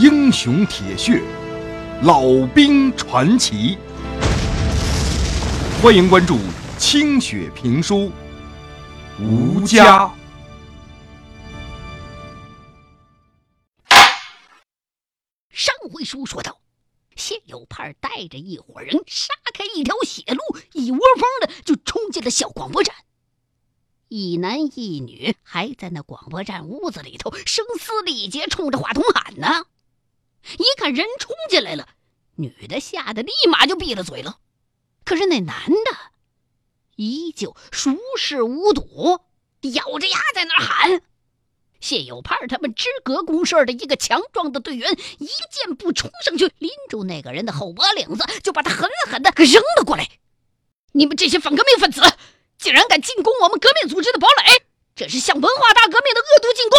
英雄铁血，老兵传奇。欢迎关注清雪评书《吴家》。上回书说到，谢有盼带着一伙人杀开一条血路，一窝蜂的就冲进了小广播站。一男一女还在那广播站屋子里头声嘶力竭，冲着话筒喊呢。一看人冲进来了，女的吓得立马就闭了嘴了。可是那男的依旧熟视无睹，咬着牙在那喊。谢有盼他们支阁公社的一个强壮的队员一箭步冲上去，拎住那个人的后脖领子，就把他狠狠的给扔了过来。你们这些反革命分子！竟然敢进攻我们革命组织的堡垒，这是向文化大革命的恶毒进攻！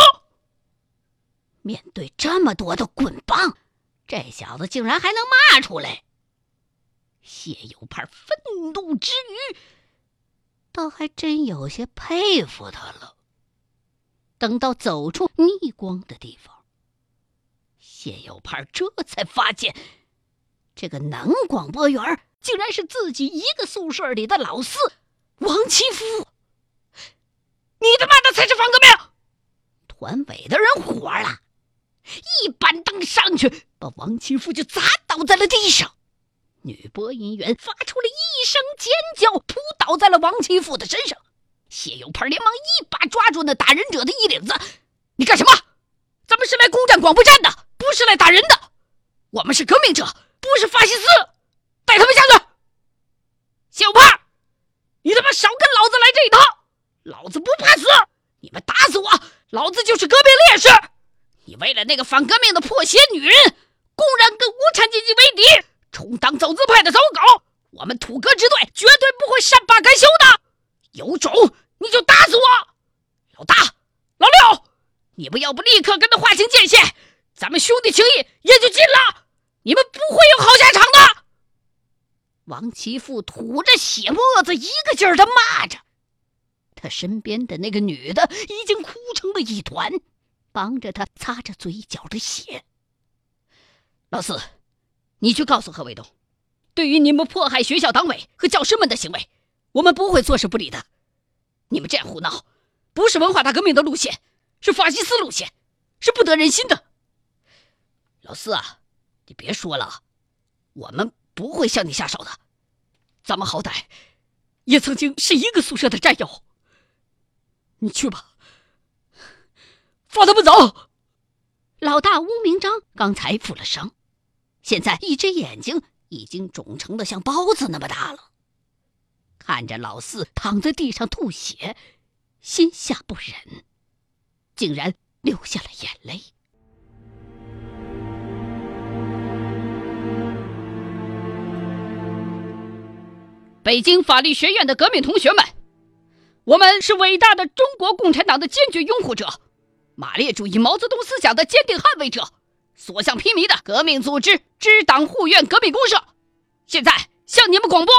面对这么多的棍棒，这小子竟然还能骂出来。谢有盼愤怒之余，倒还真有些佩服他了。等到走出逆光的地方，谢有盼这才发现，这个男广播员竟然是自己一个宿舍里的老四。王其夫，你他妈的才是反革命！团委的人火了，一板凳上去，把王其夫就砸倒在了地上。女播音员发出了一声尖叫，扑倒在了王其夫的身上。谢有盼连忙一把抓住那打人者的衣领子：“你干什么？咱们是来攻占广播站的，不是来打人的。我们是革命者，不是法西斯，带他们下去。”谢有盼。你他妈少跟老子来这一套！老子不怕死，你们打死我，老子就是革命烈士。为了那个反革命的破鞋女人，公然跟无产阶级为敌，充当走资派的走狗。我们土革支队绝对不会善罢甘休的。有种你就打死我！老大、老六，你们要不立刻跟他划清界限，咱们兄弟情谊也就尽了。你们不会有好下场的。王其富吐着血沫子，一个劲儿的骂着。他身边的那个女的已经哭成了一团，帮着他擦着嘴角的血。老四，你去告诉何卫东，对于你们迫害学校党委和教师们的行为，我们不会坐视不理的。你们这样胡闹，不是文化大革命的路线，是法西斯路线，是不得人心的。老四啊，你别说了，我们。不会向你下手的，咱们好歹也曾经是一个宿舍的战友。你去吧，放他们走。老大乌明章刚才负了伤，现在一只眼睛已经肿成了像包子那么大了，看着老四躺在地上吐血，心下不忍，竟然流下了眼泪。北京法律学院的革命同学们，我们是伟大的中国共产党的坚决拥护者，马列主义毛泽东思想的坚定捍卫者，所向披靡的革命组织支党护院革命公社。现在向你们广播，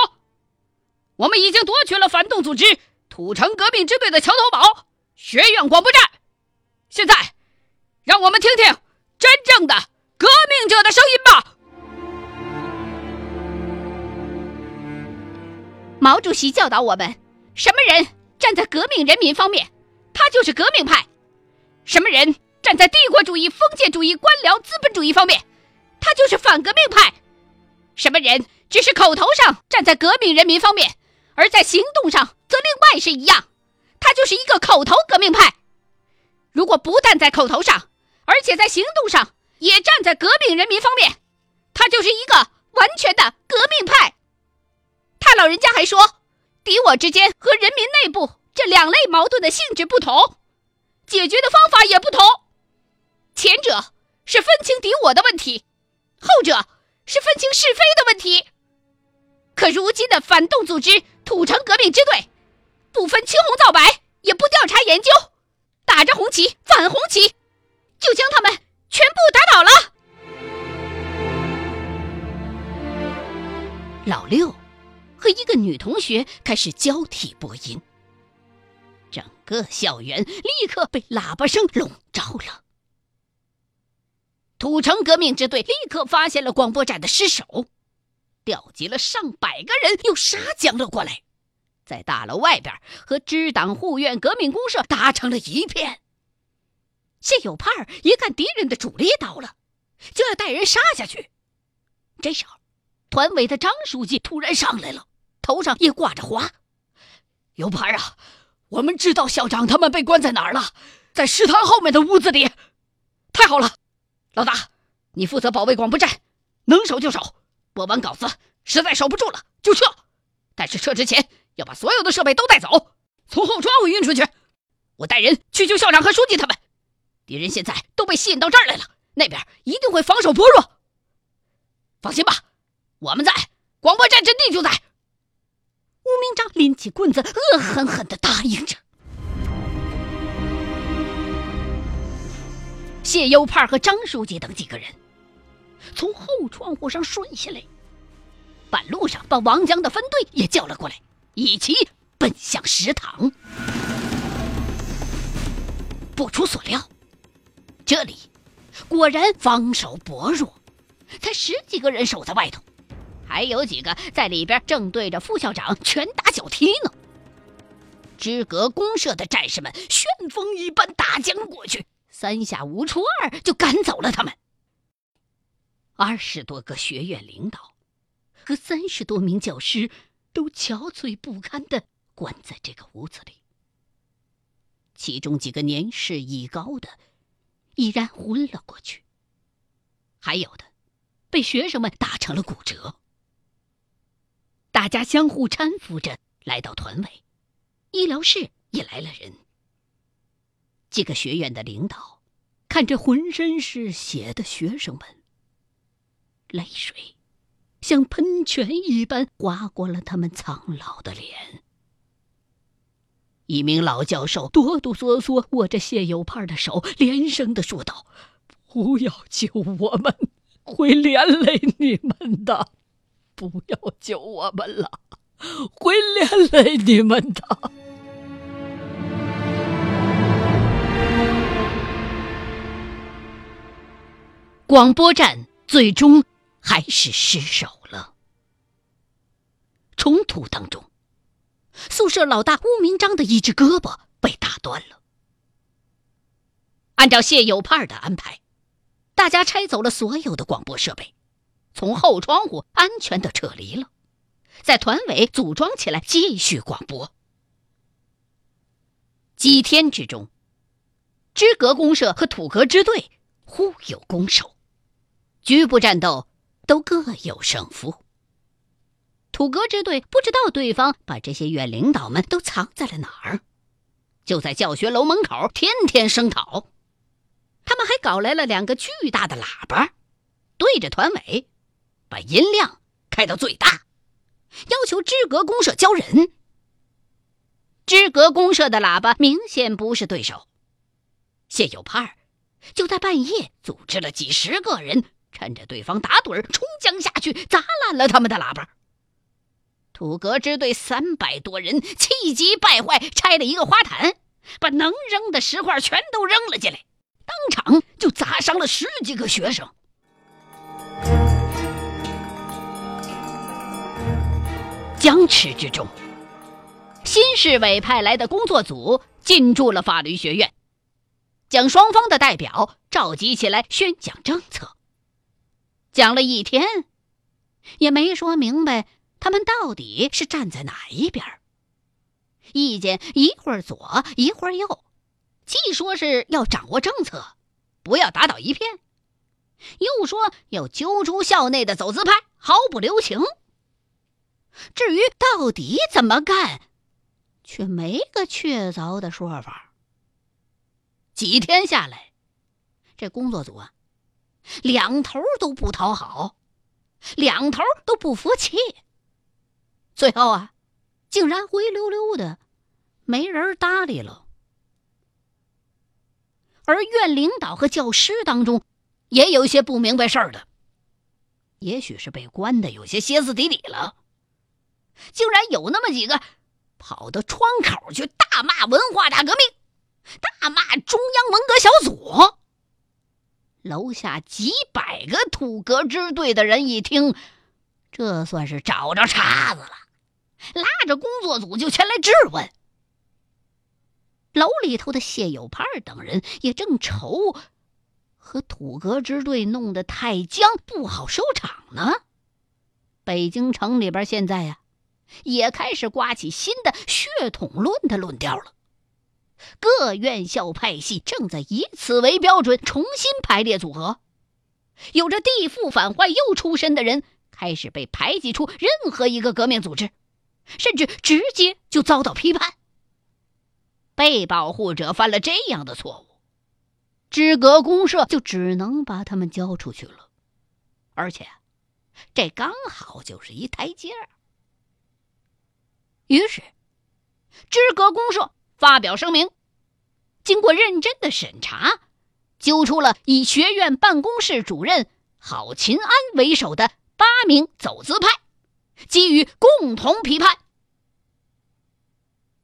我们已经夺取了反动组织土城革命支队的桥头堡——学院广播站。现在，让我们听听真正的革命者的声音吧。毛主席教导我们：什么人站在革命人民方面，他就是革命派；什么人站在帝国主义、封建主义、官僚资本主义方面，他就是反革命派；什么人只是口头上站在革命人民方面，而在行动上则另外是一样，他就是一个口头革命派。如果不但在口头上，而且在行动上也站在革命人民方面，他就是一个完全的革命派。他老人家还说，敌我之间和人民内部这两类矛盾的性质不同，解决的方法也不同。前者是分清敌我的问题，后者是分清是非的问题。可如今的反动组织土城革命支队，不分青红皂白，也不调查研究，打着红旗反红旗，就将他们全部打倒了。老六。和一个女同学开始交替播音，整个校园立刻被喇叭声笼罩了。土城革命支队立刻发现了广播站的尸首，调集了上百个人，又杀将了过来，在大楼外边和支党护院革命公社打成了一片。谢有盼一看敌人的主力到了，就要带人杀下去。这时候，团委的张书记突然上来了，头上也挂着花。有盼啊，我们知道校长他们被关在哪儿了，在食堂后面的屋子里。太好了，老大，你负责保卫广播站，能守就守。播完稿子，实在守不住了就撤。但是撤之前要把所有的设备都带走，从后窗户运出去。我带人去救校长和书记他们。敌人现在都被吸引到这儿来了，那边一定会防守薄弱。放心吧，我们在广播站阵地就在。吴明章拎起棍子，恶狠狠地答应着。谢优盼和张书记等几个人从后窗户上顺下来，半路上把王江的分队也叫了过来，一起奔向食堂。不出所料。这里果然防守薄弱，才十几个人守在外头，还有几个在里边正对着副校长拳打脚踢呢。支阁公社的战士们旋风一般打将过去，三下五除二就赶走了他们。二十多个学院领导和三十多名教师都憔悴不堪的关在这个屋子里，其中几个年事已高的。已然昏了过去，还有的被学生们打成了骨折。大家相互搀扶着来到团委，医疗室也来了人。几个学院的领导看着浑身是血的学生们，泪水像喷泉一般划过了他们苍老的脸。一名老教授哆哆嗦嗦握着谢有盼的手，连声的说道：“不要救我们，会连累你们的！不要救我们了，会连累你们的。”广播站最终还是失守了。冲突当中。宿舍老大乌明章的一只胳膊被打断了。按照谢有盼的安排，大家拆走了所有的广播设备，从后窗户安全的撤离了，在团委组装起来继续广播。几天之中，支阁公社和土阁支队互有攻守，局部战斗都各有胜负。土阁支队不知道对方把这些院领导们都藏在了哪儿，就在教学楼门口天天声讨。他们还搞来了两个巨大的喇叭，对着团委，把音量开到最大，要求支阁公社交人。支阁公社的喇叭明显不是对手，谢有盼就在半夜组织了几十个人，趁着对方打盹儿冲将下去，砸烂了他们的喇叭。土格支队三百多人气急败坏，拆了一个花坛，把能扔的石块全都扔了进来，当场就砸伤了十几个学生。僵持之中，新市委派来的工作组进驻了法律学院，将双方的代表召集起来宣讲政策。讲了一天，也没说明白。他们到底是站在哪一边？意见一会儿左一会儿右，既说是要掌握政策，不要打倒一片，又说要揪出校内的走资派，毫不留情。至于到底怎么干，却没个确凿的说法。几天下来，这工作组啊，两头都不讨好，两头都不服气。最后啊，竟然灰溜溜的，没人搭理了。而院领导和教师当中，也有些不明白事儿的。也许是被关的有些歇斯底里了，竟然有那么几个跑到窗口去大骂文化大革命，大骂中央文革小组。楼下几百个土革支队的人一听，这算是找着茬子了，拉着工作组就前来质问。楼里头的谢有盼等人也正愁和土革支队弄得太僵，不好收场呢。北京城里边现在呀，也开始刮起新的血统论的论调了。各院校派系正在以此为标准重新排列组合，有着地富反坏右出身的人开始被排挤出任何一个革命组织，甚至直接就遭到批判。被保护者犯了这样的错误，知革公社就只能把他们交出去了，而且这刚好就是一台阶儿。于是，知革公社。发表声明，经过认真的审查，揪出了以学院办公室主任郝勤安为首的八名走资派，给予共同批判。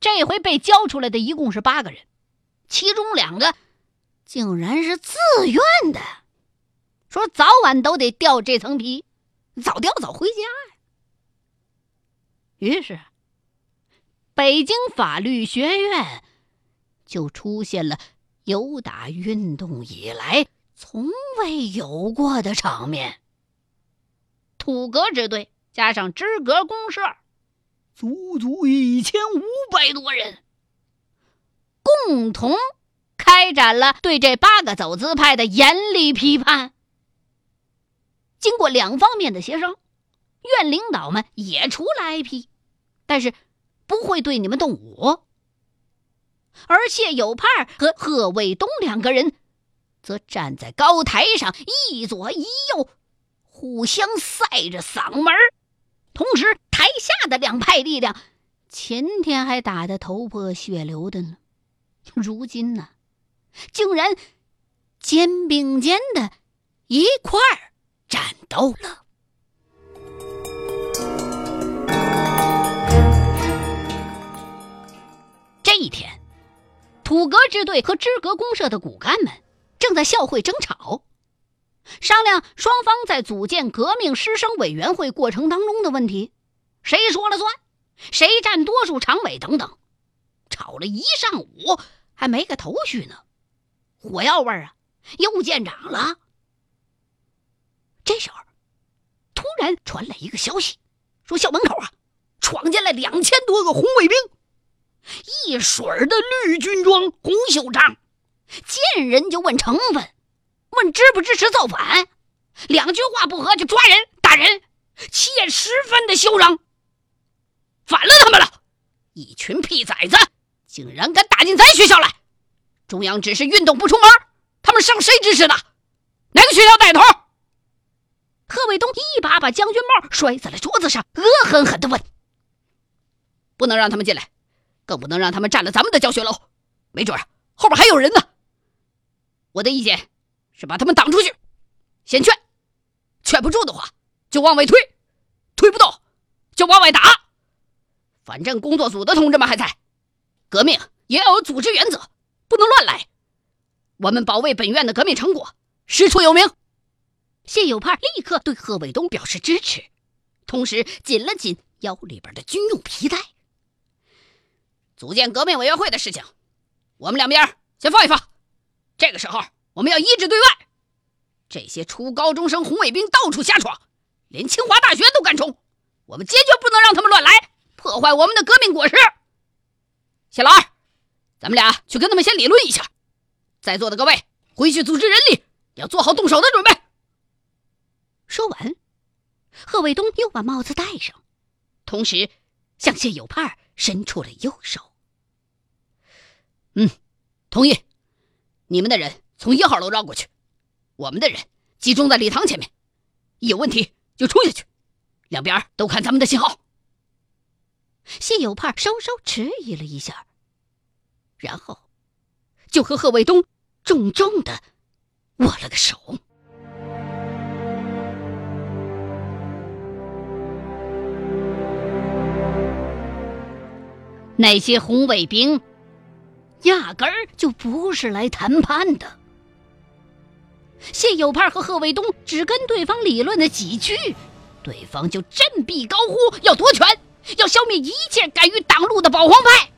这回被交出来的一共是八个人，其中两个竟然是自愿的，说早晚都得掉这层皮，早掉早回家呀。于是。北京法律学院就出现了由打运动以来从未有过的场面。土革支队加上支革公社，足足一千五百多人，共同开展了对这八个走资派的严厉批判。经过两方面的协商，院领导们也出来挨批，但是。不会对你们动武，而谢有盼和贺卫东两个人则站在高台上，一左一右，互相塞着嗓门同时，台下的两派力量前天还打得头破血流的呢，如今呢，竟然肩并肩的一块儿战斗了。一天，土革支队和支革公社的骨干们正在校会争吵，商量双方在组建革命师生委员会过程当中的问题，谁说了算，谁占多数常委等等，吵了一上午还没个头绪呢，火药味啊又见长了。这时候，突然传来一个消息，说校门口啊闯进来两千多个红卫兵。一水儿的绿军装、红袖章，见人就问成分，问支不支持造反，两句话不合就抓人打人，气焰十分的嚣张。反了他们了！一群屁崽子，竟然敢打进咱学校来！中央指示运动不出门，他们上谁指示的？哪个学校带头？贺卫东一把把将军帽摔在了桌子上，恶狠狠地问：“不能让他们进来！”更不能让他们占了咱们的教学楼，没准后边还有人呢。我的意见是把他们挡出去，先劝，劝不住的话就往外推，推不动就往外打。反正工作组的同志们还在，革命也要有组织原则，不能乱来。我们保卫本院的革命成果，师出有名。谢有盼立刻对贺卫东表示支持，同时紧了紧腰里边的军用皮带。组建革命委员会的事情，我们两边先放一放。这个时候，我们要一致对外。这些初高中生红卫兵到处瞎闯，连清华大学都敢冲，我们坚决不能让他们乱来，破坏我们的革命果实。谢老二，咱们俩去跟他们先理论一下。在座的各位，回去组织人力，要做好动手的准备。说完，贺卫东又把帽子戴上，同时向谢有盼伸出了右手。嗯，同意。你们的人从一号楼绕过去，我们的人集中在礼堂前面。有问题就冲下去，两边都看咱们的信号。谢有盼稍稍迟疑了一下，然后就和贺卫东重重的握了个手。那些红卫兵。压根儿就不是来谈判的。谢有盼和贺卫东只跟对方理论了几句，对方就振臂高呼要夺权，要消灭一切敢于挡路的保皇派。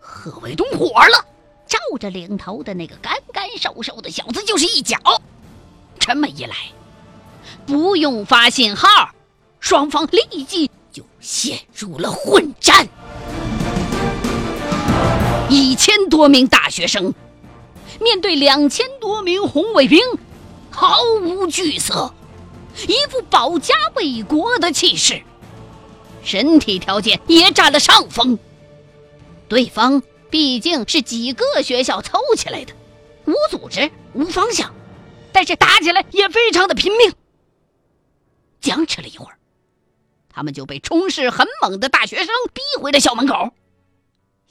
贺卫东火了，照着领头的那个干干瘦瘦的小子就是一脚。这么一来，不用发信号，双方立即就陷入了混战。一千多名大学生。面对两千多名红卫兵，毫无惧色，一副保家卫国的气势，身体条件也占了上风。对方毕竟是几个学校凑起来的，无组织、无方向，但是打起来也非常的拼命。僵持了一会儿，他们就被冲势很猛的大学生逼回了校门口。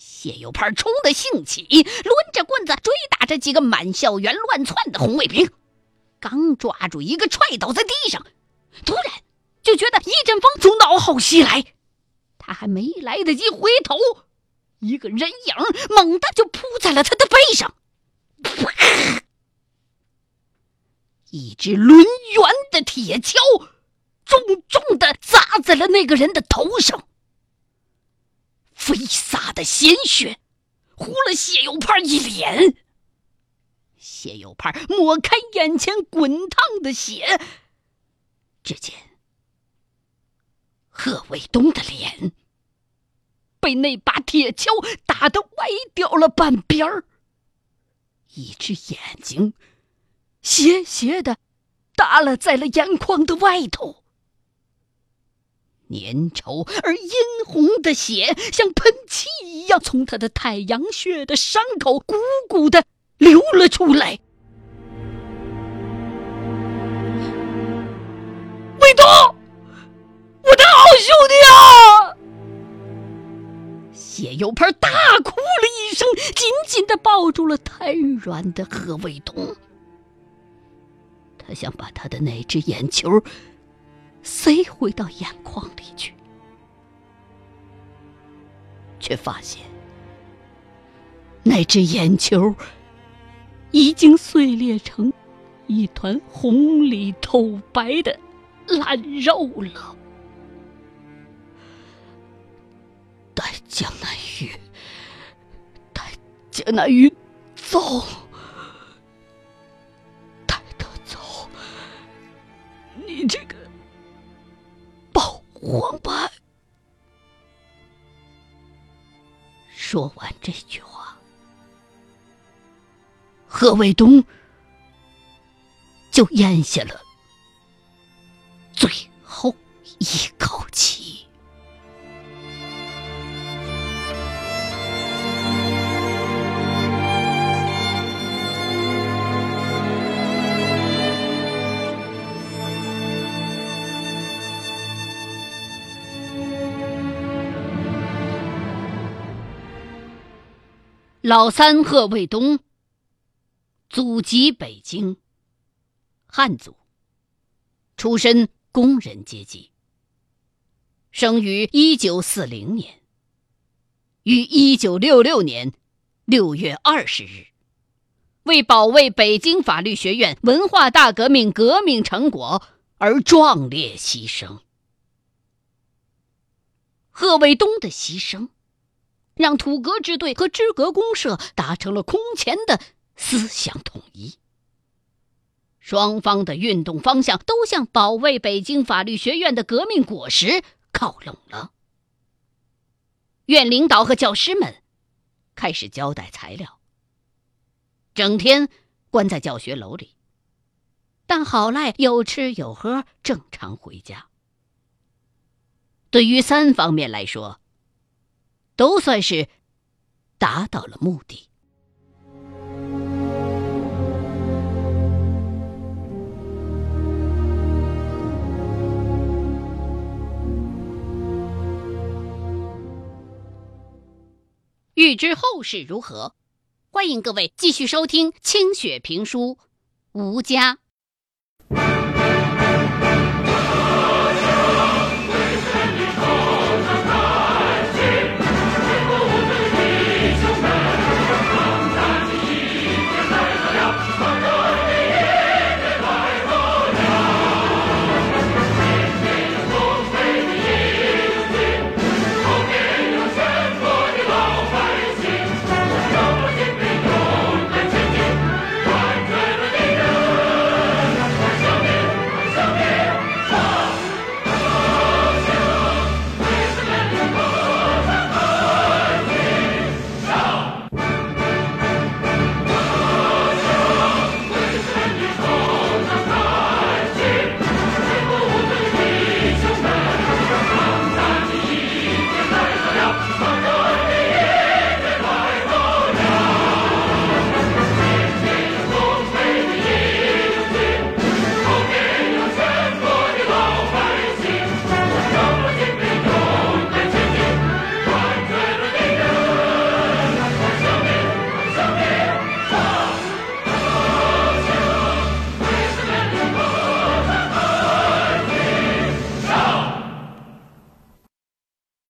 谢有盼冲的兴起，抡着棍子追打着几个满校园乱窜的红卫兵，刚抓住一个踹倒在地上，突然就觉得一阵风从脑后袭来，他还没来得及回头，一个人影猛地就扑在了他的背上，一只抡圆的铁锹重重的砸在了那个人的头上。飞洒的鲜血糊了谢有盼一脸。谢有盼抹开眼前滚烫的血，只见贺卫东的脸被那把铁锹打得歪掉了半边儿，一只眼睛斜斜的耷拉在了眼眶的外头。粘稠而殷红的血像喷气一样从他的太阳穴的伤口汩汩的流了出来。卫东，我的好兄弟啊！谢有盆大哭了一声，紧紧的抱住了瘫软的何卫东。他想把他的那只眼球。塞回到眼眶里去，却发现那只眼球已经碎裂成一团红里透白的烂肉了。带江南玉，带江南玉走。带他走，你这个黄白。说完这句话，何卫东就咽下了最后一口气。老三贺卫东，祖籍北京，汉族，出身工人阶级。生于一九四零年，于一九六六年六月二十日，为保卫北京法律学院文化大革命革命成果而壮烈牺牲。贺卫东的牺牲。让土革支队和支革公社达成了空前的思想统一，双方的运动方向都向保卫北京法律学院的革命果实靠拢了。院领导和教师们开始交代材料，整天关在教学楼里，但好赖有吃有喝，正常回家。对于三方面来说，都算是达到了目的。欲知后事如何，欢迎各位继续收听清雪评书《吴家》。